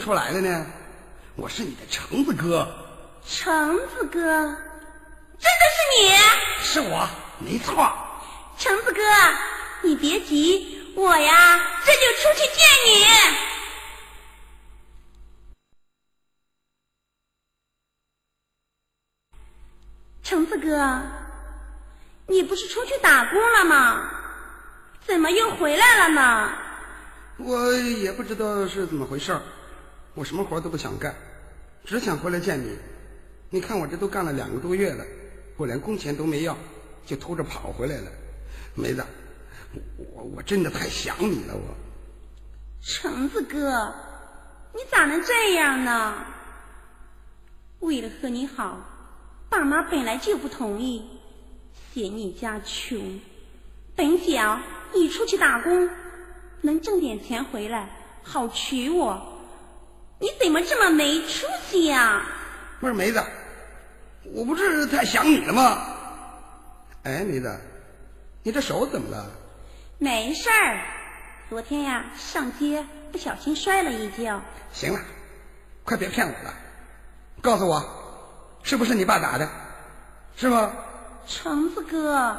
出来了呢？我是你的橙子哥。橙子哥，真的是你？是我，没错。橙子哥，你别急，我呀这就出去见你。橙子哥，你不是出去打工了吗？怎么又回来了呢？我也不知道是怎么回事我什么活都不想干，只想回来见你。你看我这都干了两个多月了，我连工钱都没要，就偷着跑回来了。梅子，我我真的太想你了，我。橙子哥，你咋能这样呢？为了和你好，爸妈本来就不同意，嫌你家穷，本想你出去打工，能挣点钱回来，好娶我。你怎么这么没出息呀？不是梅子，我不是太想你了吗？哎，梅子。你这手怎么了？没事儿，昨天呀上街不小心摔了一跤。行了，快别骗我了，告诉我，是不是你爸打的？是吗？橙子哥。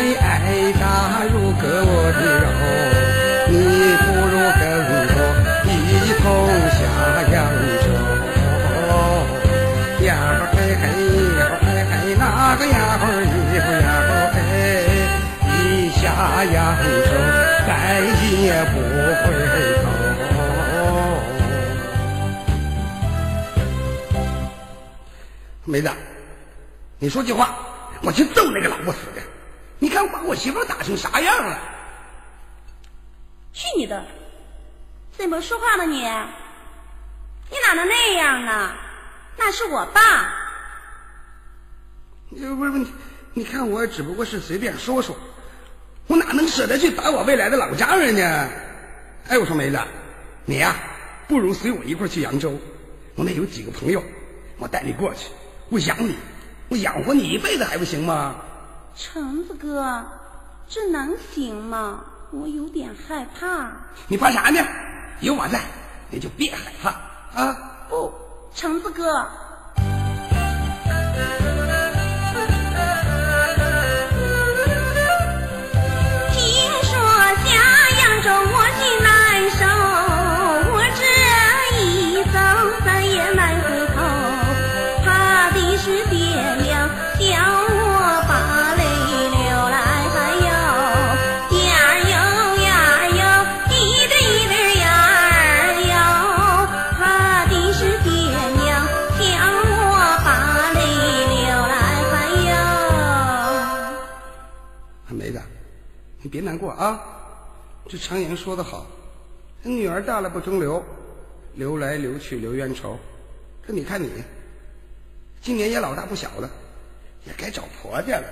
你爱打如割我的肉，你不如跟我一同下扬州。呀呵嘿嘿，呀呵嘿嘿，那个呀呵一呼呀呵嘿，一下扬州再也不回头。妹子，你说句话。我去揍那个老不死！媳妇打成啥样了？去你的！怎么说话呢你？你哪能那样呢？那是我爸。不是不是，你看我只不过是随便说说，我哪能舍得去打我未来的老丈人呢？哎，我说梅子，你呀，不如随我一块去扬州，我那有几个朋友，我带你过去，我养你。我养活你一辈子还不行吗？橙子哥，这能行吗？我有点害怕。你怕啥呢？有我在，你就别害怕啊！不，橙子哥。别难过啊！这常言说得好，女儿大了不中留，留来留去留冤仇。可你看你，今年也老大不小了，也该找婆家了。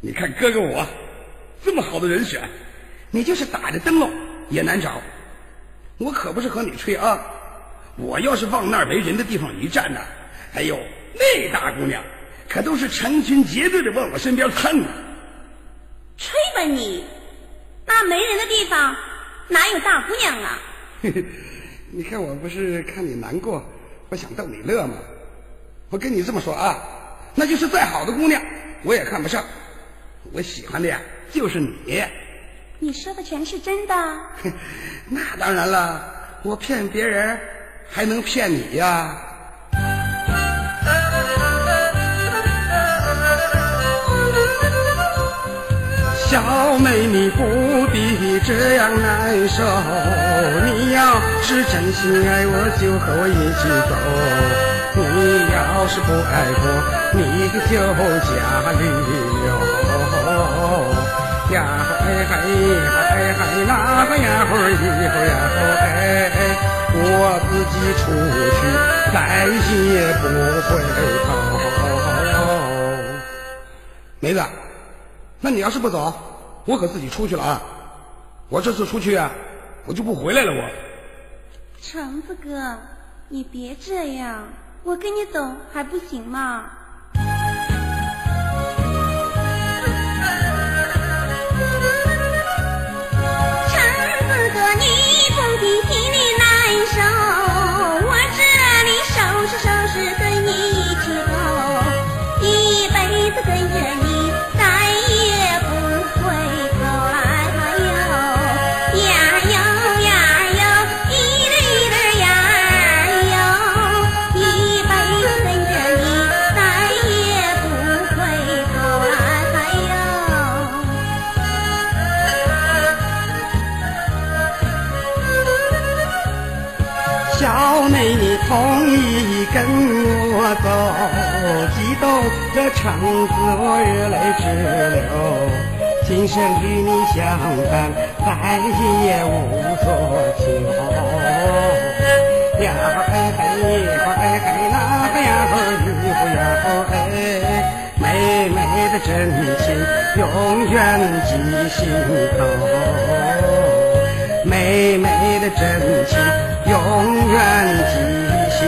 你看哥哥我，这么好的人选，你就是打着灯笼也难找。我可不是和你吹啊！我要是往那儿没人的地方一站呢，哎呦，那大姑娘可都是成群结队的往我身边蹭啊！吹吧你，那没人的地方哪有大姑娘啊？你看我不是看你难过，我想逗你乐吗？我跟你这么说啊，那就是再好的姑娘我也看不上，我喜欢的呀就是你。你说的全是真的？那当然了，我骗别人还能骗你呀？小妹，你不必这样难受。你要是真心爱我，就和我一起走；你要是不爱我，你就家旅游。呀嘿嘿嘿嘿，那个呀会儿一会儿呀会哎，我自己出去，再也不回头。妹子。那你要是不走，我可自己出去了啊！我这次出去啊，我就不回来了。我，橙子哥，你别这样，我跟你走还不行吗？动的肠子我热泪直流。今生与你相伴，再也无所求。呀嘿嘿，嘿嘿那个呀嘿不呀嘿，妹妹的真情永远记心头。妹妹的真情永远记心。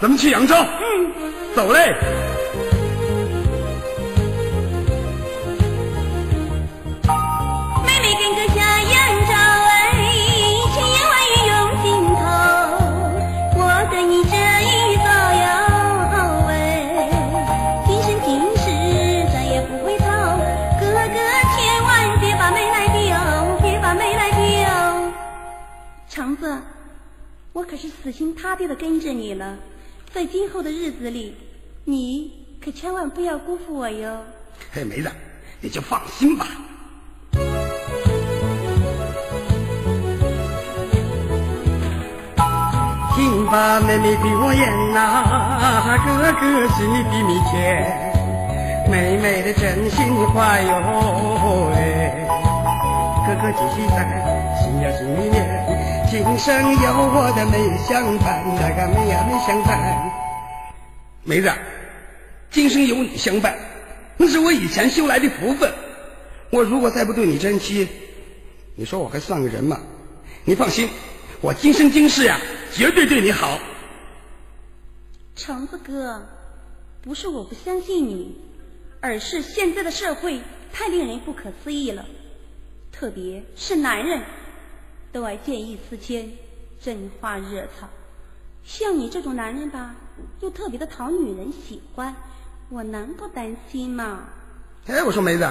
咱们去扬州。嗯，走嘞。妹妹跟哥下扬州哎，千言万语涌心头。我跟你这一走哟哎，今生今世再也不回头。哥哥千万别把妹来丢，别把妹来丢。橙子。我可是死心塌地的跟着你了，在今后的日子里，你可千万不要辜负我哟。嘿，梅子，你就放心吧。听吧，妹妹对我言呐，哥哥心里比蜜甜，妹妹的真心话哟，哎，哥哥继续在心呀心里面。今生有我的妹相伴，那个妹呀妹相伴。妹子，今生有你相伴，那是我以前修来的福分。我如果再不对你珍惜，你说我还算个人吗？你放心，我今生今世呀，绝对对你好。橙子哥，不是我不相信你，而是现在的社会太令人不可思议了，特别是男人。都爱见异思迁，真花惹草。像你这种男人吧，又特别的讨女人喜欢，我能不担心吗？哎，我说梅子，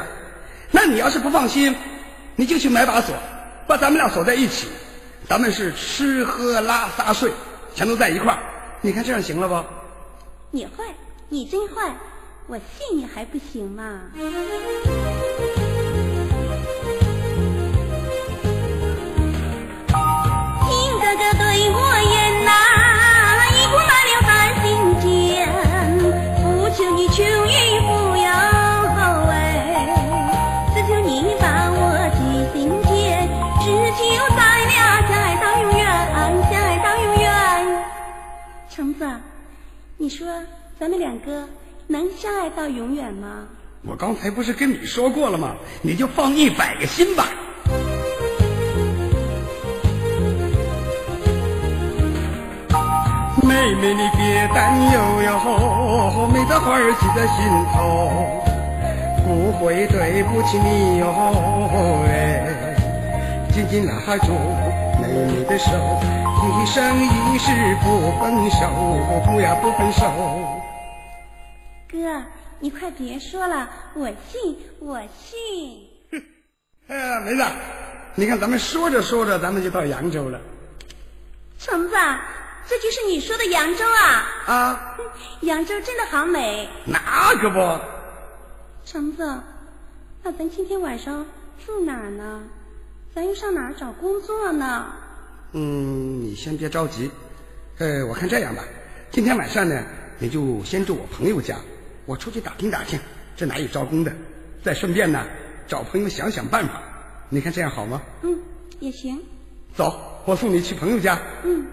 那你要是不放心，你就去买把锁，把咱们俩锁在一起，咱们是吃喝拉撒睡，全都在一块儿。你看这样行了不？你坏，你真坏，我信你还不行吗？的对我言呐，一股暖流在心间，不求你求与不有哎，只求你把我记心间，只求咱俩相爱到永远，相爱到永远。橙子，你说咱们两个能相爱到永远吗？我刚才不是跟你说过了吗？你就放一百个心吧。妹妹，你别担忧哟，没的花儿记在心头，不会对不起你哟。哎，紧紧拉住妹妹的手。一生一世不分手，不要不分手。哥，你快别说了，我信，我信。哎呀，梅子，你看咱们说着说着，咱们就到扬州了。橙子，这就是你说的扬州啊？啊，扬州真的好美。那可不。橙子，那咱今天晚上住哪儿呢？咱又上哪儿找工作呢？嗯，你先别着急。呃，我看这样吧，今天晚上呢，你就先住我朋友家，我出去打听打听，这哪有招工的，再顺便呢。找朋友想想办法，你看这样好吗？嗯，也行。走，我送你去朋友家。嗯。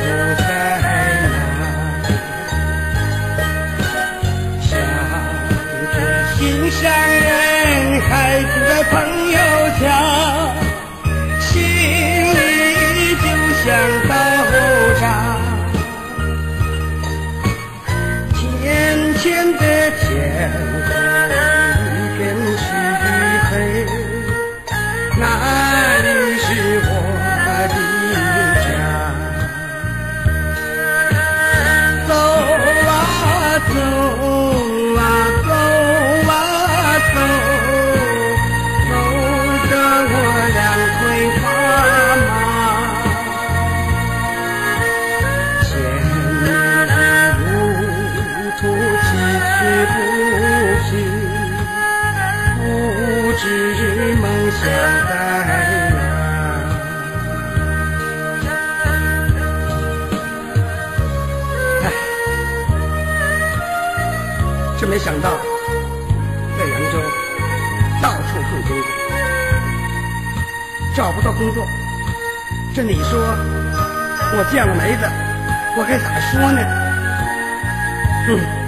不在来想着心上人孩子的朋友工作，这你说我见了梅子，我该咋说呢？嗯。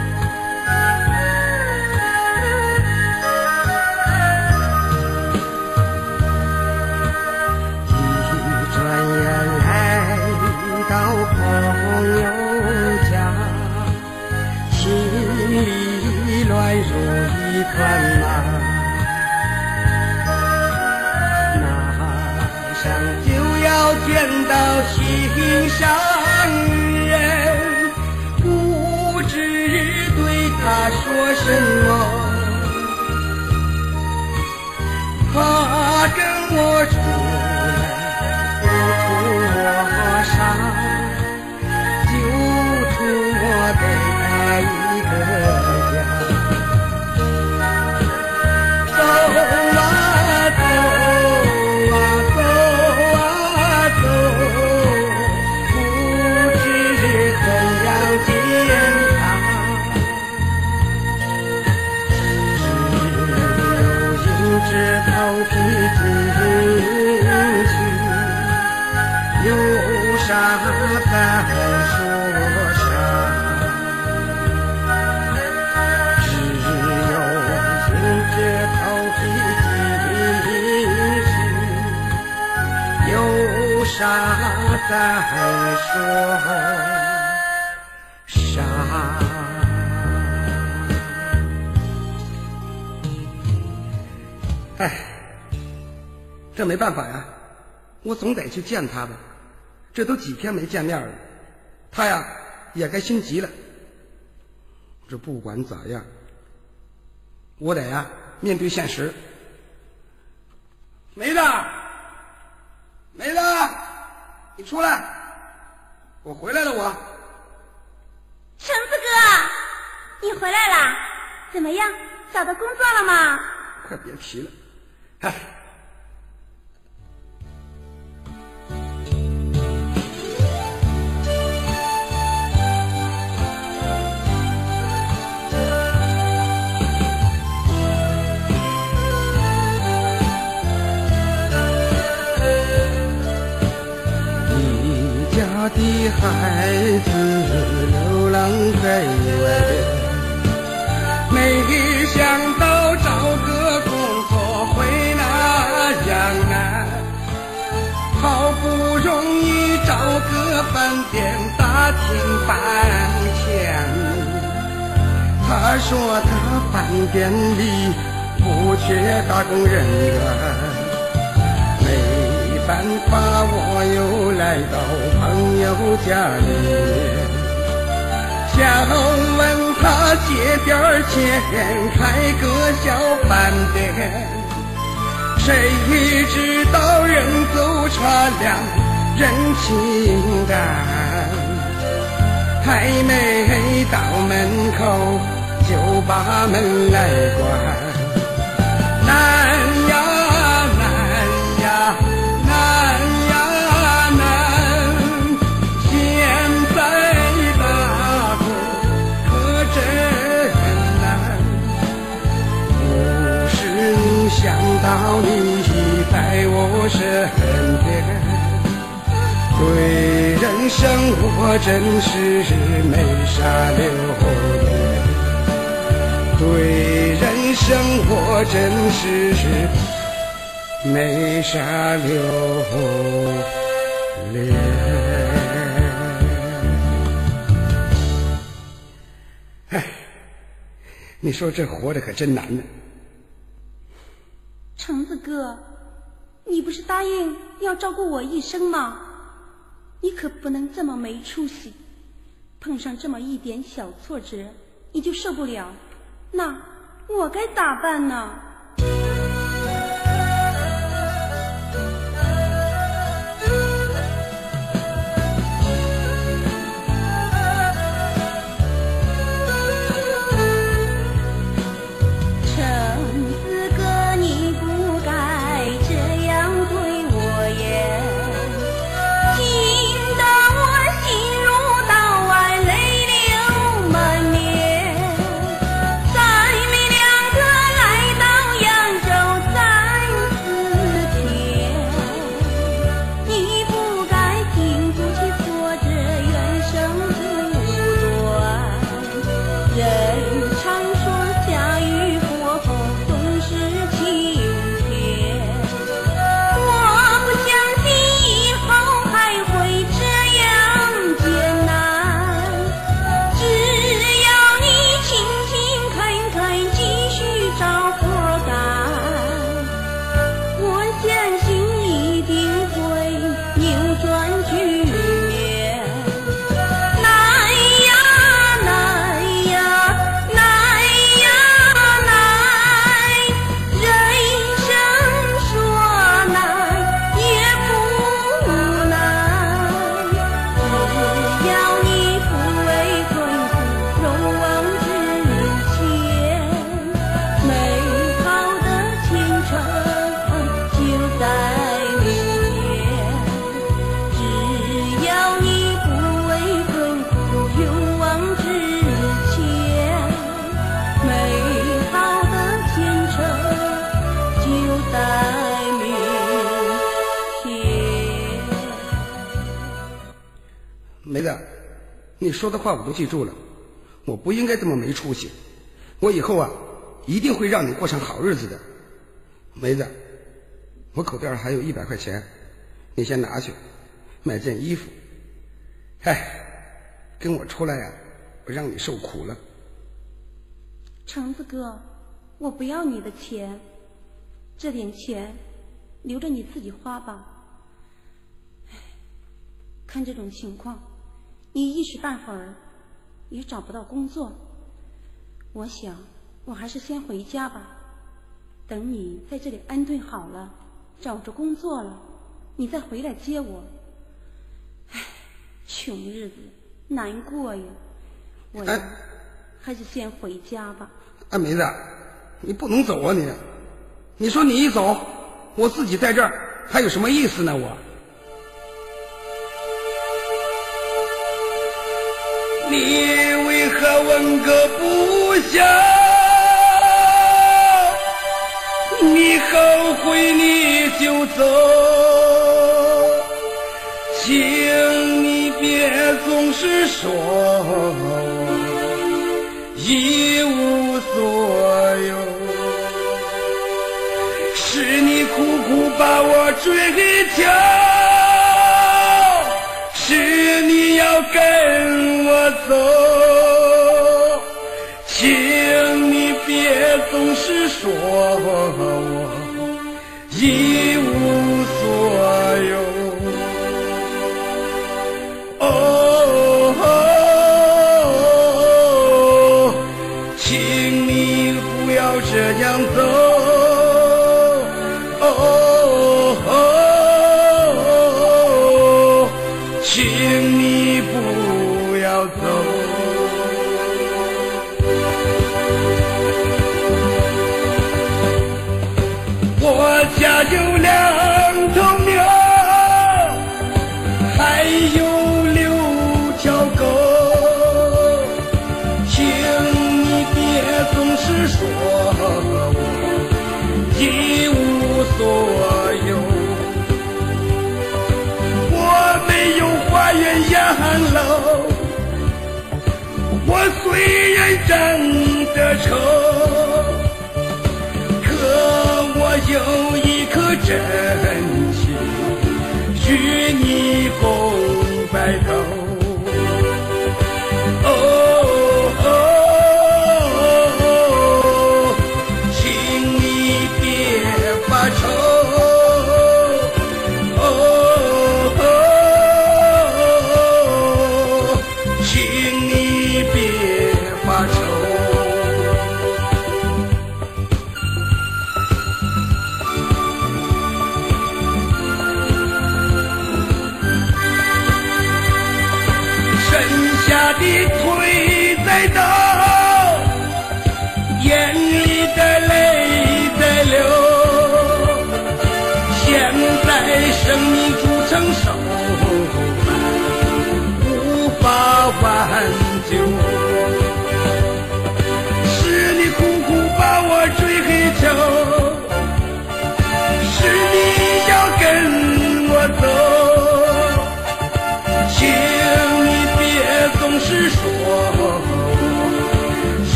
再说啥？哎，这没办法呀，我总得去见他吧。这都几天没见面了，他呀也该心急了。这不管咋样，我得呀面对现实。梅子，梅子，你出来，我回来了，我。橙子哥，你回来啦？怎么样，找到工作了吗？快别提了，哎。的孩子流浪在外，没想到找个工作会那样难，好不容易找个饭店打听半天，他说他饭店里不缺打工人员。办法，我又来到朋友家里，想问他借点钱开个小饭店。谁知道人走茶凉人情淡，还没到门口就把门来关。难到你在我身边，对人生我真是没啥留恋，对人生我真是没啥留恋。哎，你说这活着可真难呢。哥，你不是答应要照顾我一生吗？你可不能这么没出息，碰上这么一点小挫折你就受不了，那我该咋办呢？说的话我都记住了，我不应该这么没出息，我以后啊一定会让你过上好日子的，梅子，我口袋上还有一百块钱，你先拿去买件衣服。哎，跟我出来呀，我让你受苦了。橙子哥，我不要你的钱，这点钱留着你自己花吧。看这种情况。你一时半会儿也找不到工作，我想，我还是先回家吧。等你在这里安顿好了，找着工作了，你再回来接我。唉，穷日子难过呀。我呀，还是先回家吧。哎，梅子，你不能走啊你！你说你一走，我自己在这儿还有什么意思呢？我。你为何问个不休？你后悔你就走，请你别总是说一无所有，是你苦苦把我追求，是你要跟。走，请你别总是说我一无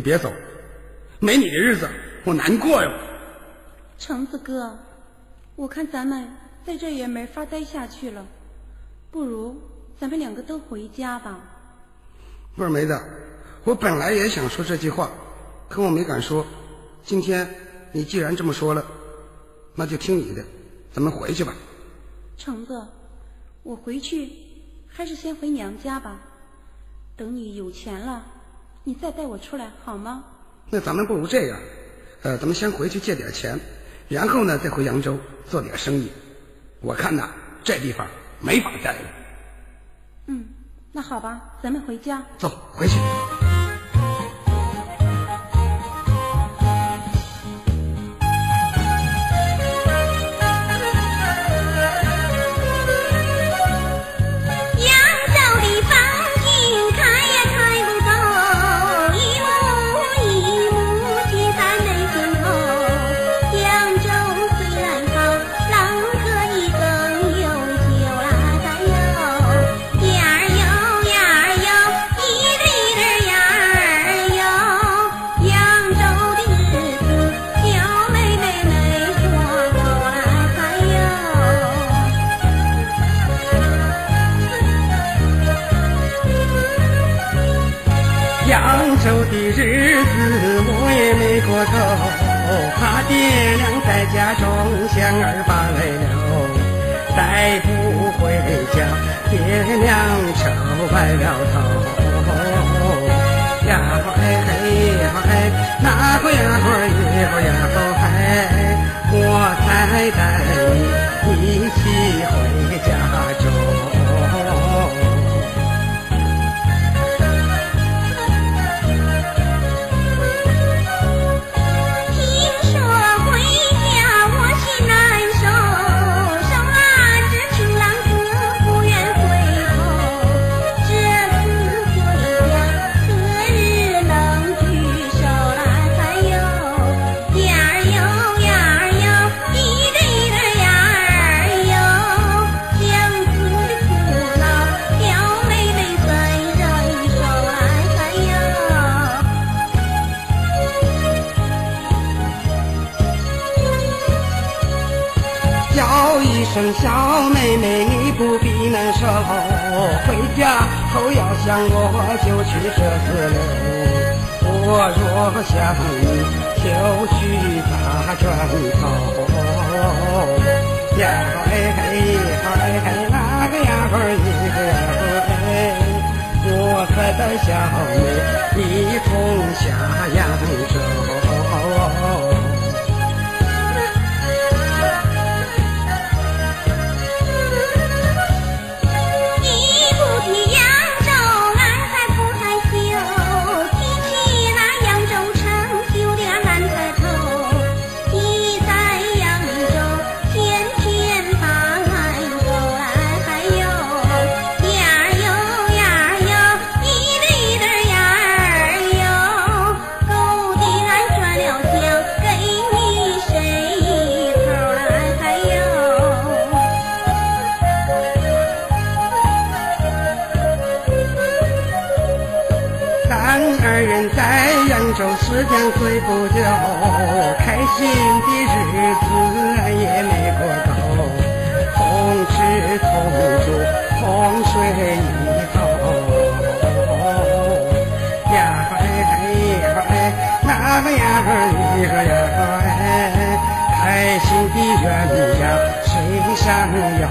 你别走，没你的日子我难过哟。橙子哥，我看咱们在这也没法待下去了，不如咱们两个都回家吧。不是梅子，我本来也想说这句话，可我没敢说。今天你既然这么说了，那就听你的，咱们回去吧。橙子，我回去还是先回娘家吧，等你有钱了。你再带我出来好吗？那咱们不如这样，呃，咱们先回去借点钱，然后呢再回扬州做点生意。我看呐，这地方没法待了。嗯，那好吧，咱们回家。走，回去。呀，后要想我就去折子楼，我若想你就去大转头。呀哎嘿，呀哎嘿，那个呀哎嘿，我再得小妹一同下扬州。愁，时间虽不久，开心的日子也没过够，同吃同住同睡一头。呀哎呀哎，那个呀儿一个呀哎，开心的人呀，水上游。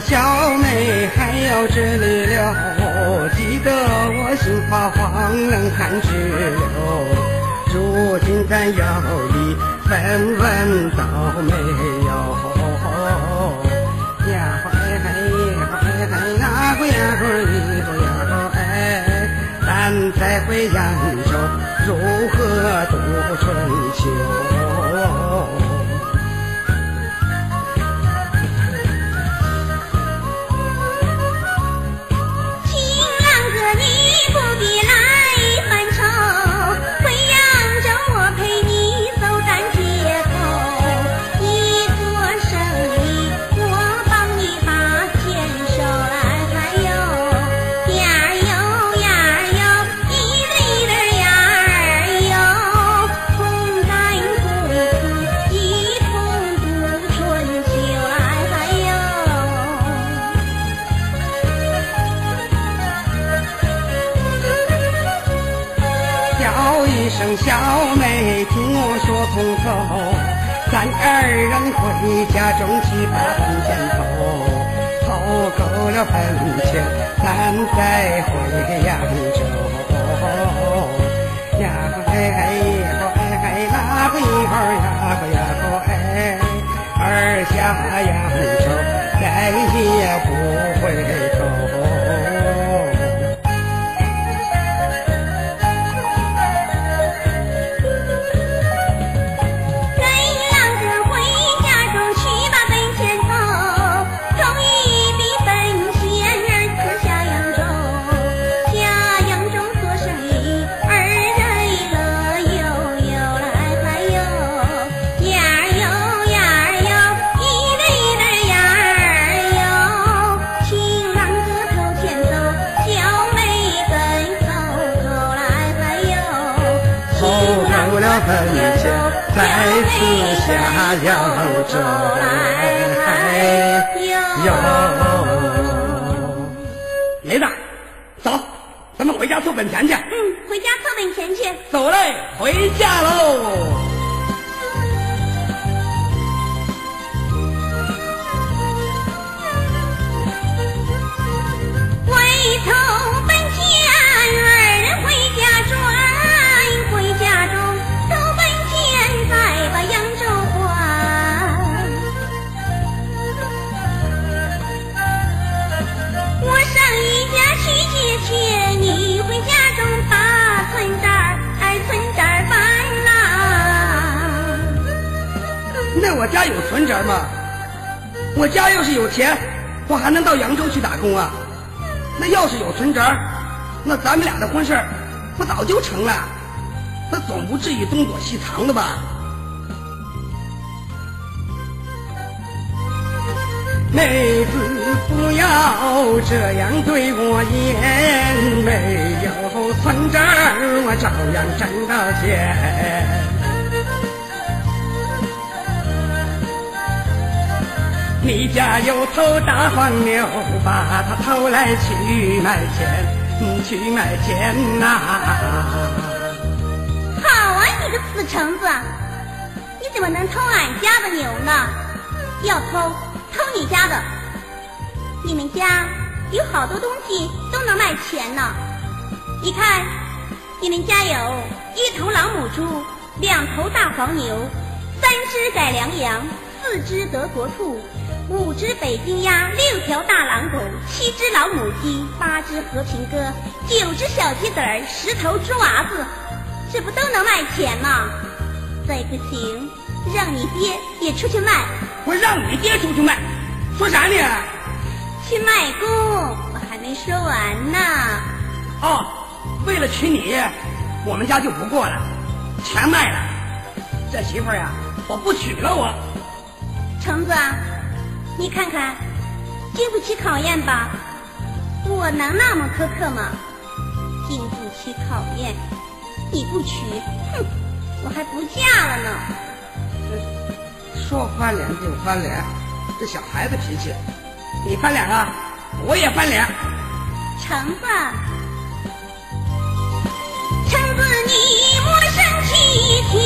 小妹还要这里了，急得我心发慌，冷汗直流。如今咱要离分文都没有？呀嘿哎嘿嘿，那个呀嘿你个呀哎，咱再回扬州如何度春秋？要奔前，难再回扬。州来哟。梅子，走，咱们回家凑本钱去。嗯，回家凑本钱去。走嘞，回家喽。要是有钱，我还能到扬州去打工啊？那要是有存折，那咱们俩的婚事儿不早就成了？那总不至于东躲西藏的吧？妹子，不要这样对我言，没有存折我照样挣到钱。你家有头大黄牛，把它偷来去卖钱，去卖钱呐、好啊，你个死橙子！你怎么能偷俺家的牛呢？要偷，偷你家的。你们家有好多东西都能卖钱呢。你看，你们家有一头老母猪，两头大黄牛，三只改良羊，四只德国兔，五只北京鸭，六条大狼狗，七只老母鸡，八只和平鸽，九只小鸡子儿，十头猪娃子，这不都能卖钱吗？再不行，让你爹也出去卖，我让你爹出去卖，说啥呢？去卖กุ้我还没说完呢。哦，为了娶你，我们家就不过了，全卖了。这媳妇儿呀，我不娶了我。橙子，你看看，经不起考验吧？我能那么苛刻吗？经不起考验，你不娶，哼，我还不嫁了呢。说翻脸就翻脸，这小孩子脾气，你翻脸啊，我也翻脸。橙子，橙子，你莫生气，听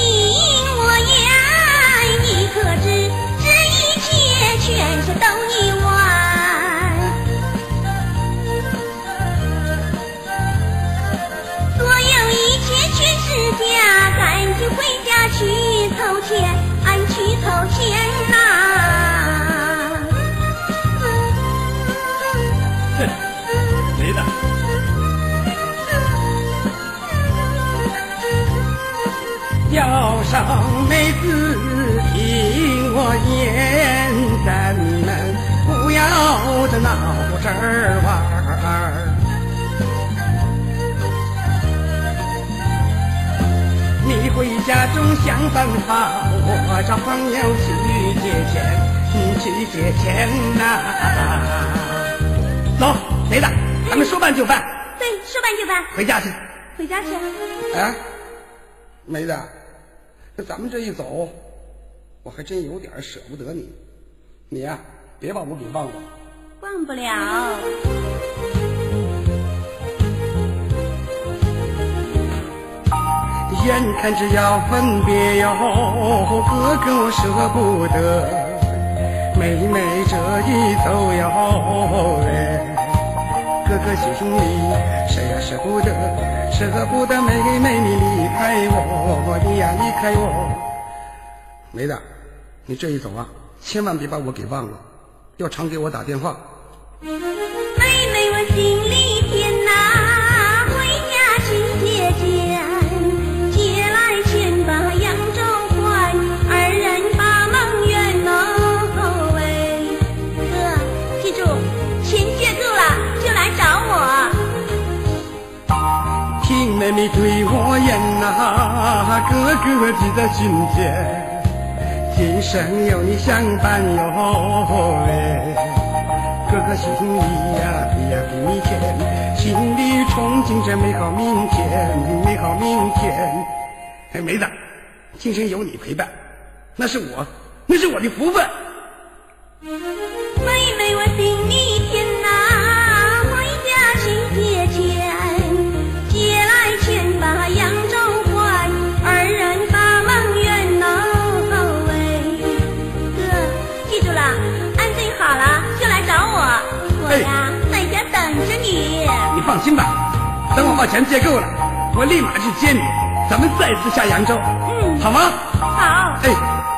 全是逗你玩？所有一切全是假，赶紧回家去凑钱，俺去凑钱呐、没的。要上妹子听我言，咱们不要这闹着玩儿。你回家中想办法，我找朋友去借钱，嗯去借钱呐、走，梅子，咱们说办就办，对，说办就办，回家去。回家去。哎，梅子，这咱们这一走，我还真有点舍不得你。你呀、别把我给忘了。忘不了。眼看着要分别哟，哥哥我舍不得，妹妹这一走哟，哎，哥哥心里谁也舍不得，舍不得妹妹你离开我，你呀离开我。梅子，你这一走啊，千万别把我给忘了，要常给我打电话。妹妹，我心里甜呐，回家去借钱，借来钱把扬州还，二人把梦圆喽喂。哥，记住，钱借够了就来找我。听妹妹对我言呐、哥哥记在心间，今生有你相伴哟，喂，哥哥心里呀比呀比蜜甜，心里憧憬着美好明天，美好明天。哎，妹子，今生有你陪伴，那是我，那是我的福分。把钱借够了，我立马去接你，咱们再次下扬州，嗯，好吗？好。哎。